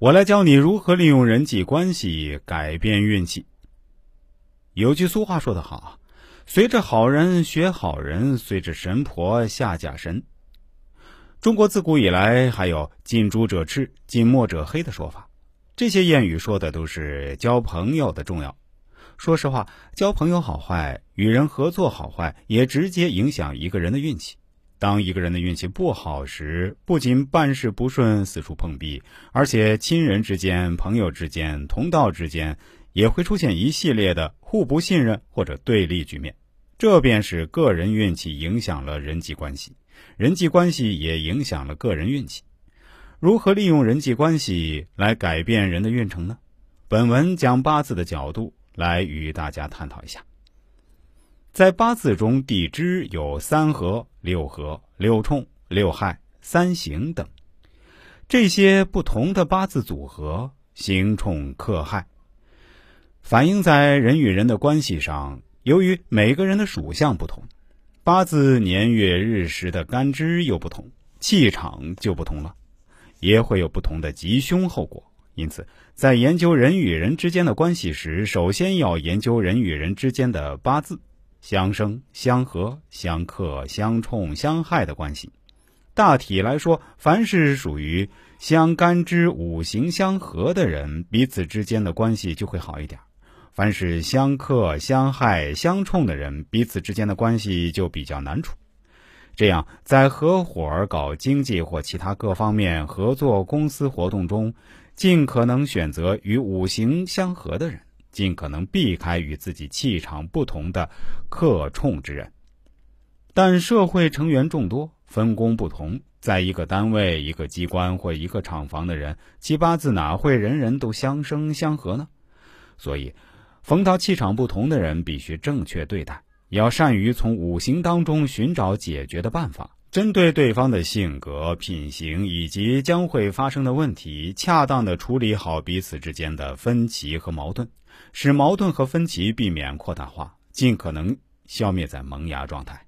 我来教你如何利用人际关系改变运气。有句俗话说得好：“随着好人学好人，随着神婆下假神。”中国自古以来还有“近朱者赤，近墨者黑”的说法，这些谚语说的都是交朋友的重要。说实话，交朋友好坏，与人合作好坏，也直接影响一个人的运气。当一个人的运气不好时，不仅办事不顺、四处碰壁，而且亲人之间、朋友之间、同道之间也会出现一系列的互不信任或者对立局面。这便是个人运气影响了人际关系，人际关系也影响了个人运气。如何利用人际关系来改变人的运程呢？本文将八字的角度来与大家探讨一下。在八字中，地支有三合、六合、六冲、六害、三刑等，这些不同的八字组合，刑冲克害，反映在人与人的关系上。由于每个人的属相不同，八字年月日时的干支又不同，气场就不同了，也会有不同的吉凶后果。因此，在研究人与人之间的关系时，首先要研究人与人之间的八字。相生、相合、相克、相冲、相害的关系，大体来说，凡是属于相干支五行相合的人，彼此之间的关系就会好一点；凡是相克、相害、相冲的人，彼此之间的关系就比较难处。这样，在合伙搞经济或其他各方面合作公司活动中，尽可能选择与五行相合的人。尽可能避开与自己气场不同的克冲之人，但社会成员众多，分工不同，在一个单位、一个机关或一个厂房的人，七八字哪会人人都相生相合呢？所以，逢到气场不同的人，必须正确对待，要善于从五行当中寻找解决的办法。针对对方的性格、品行以及将会发生的问题，恰当的处理好彼此之间的分歧和矛盾，使矛盾和分歧避免扩大化，尽可能消灭在萌芽状态。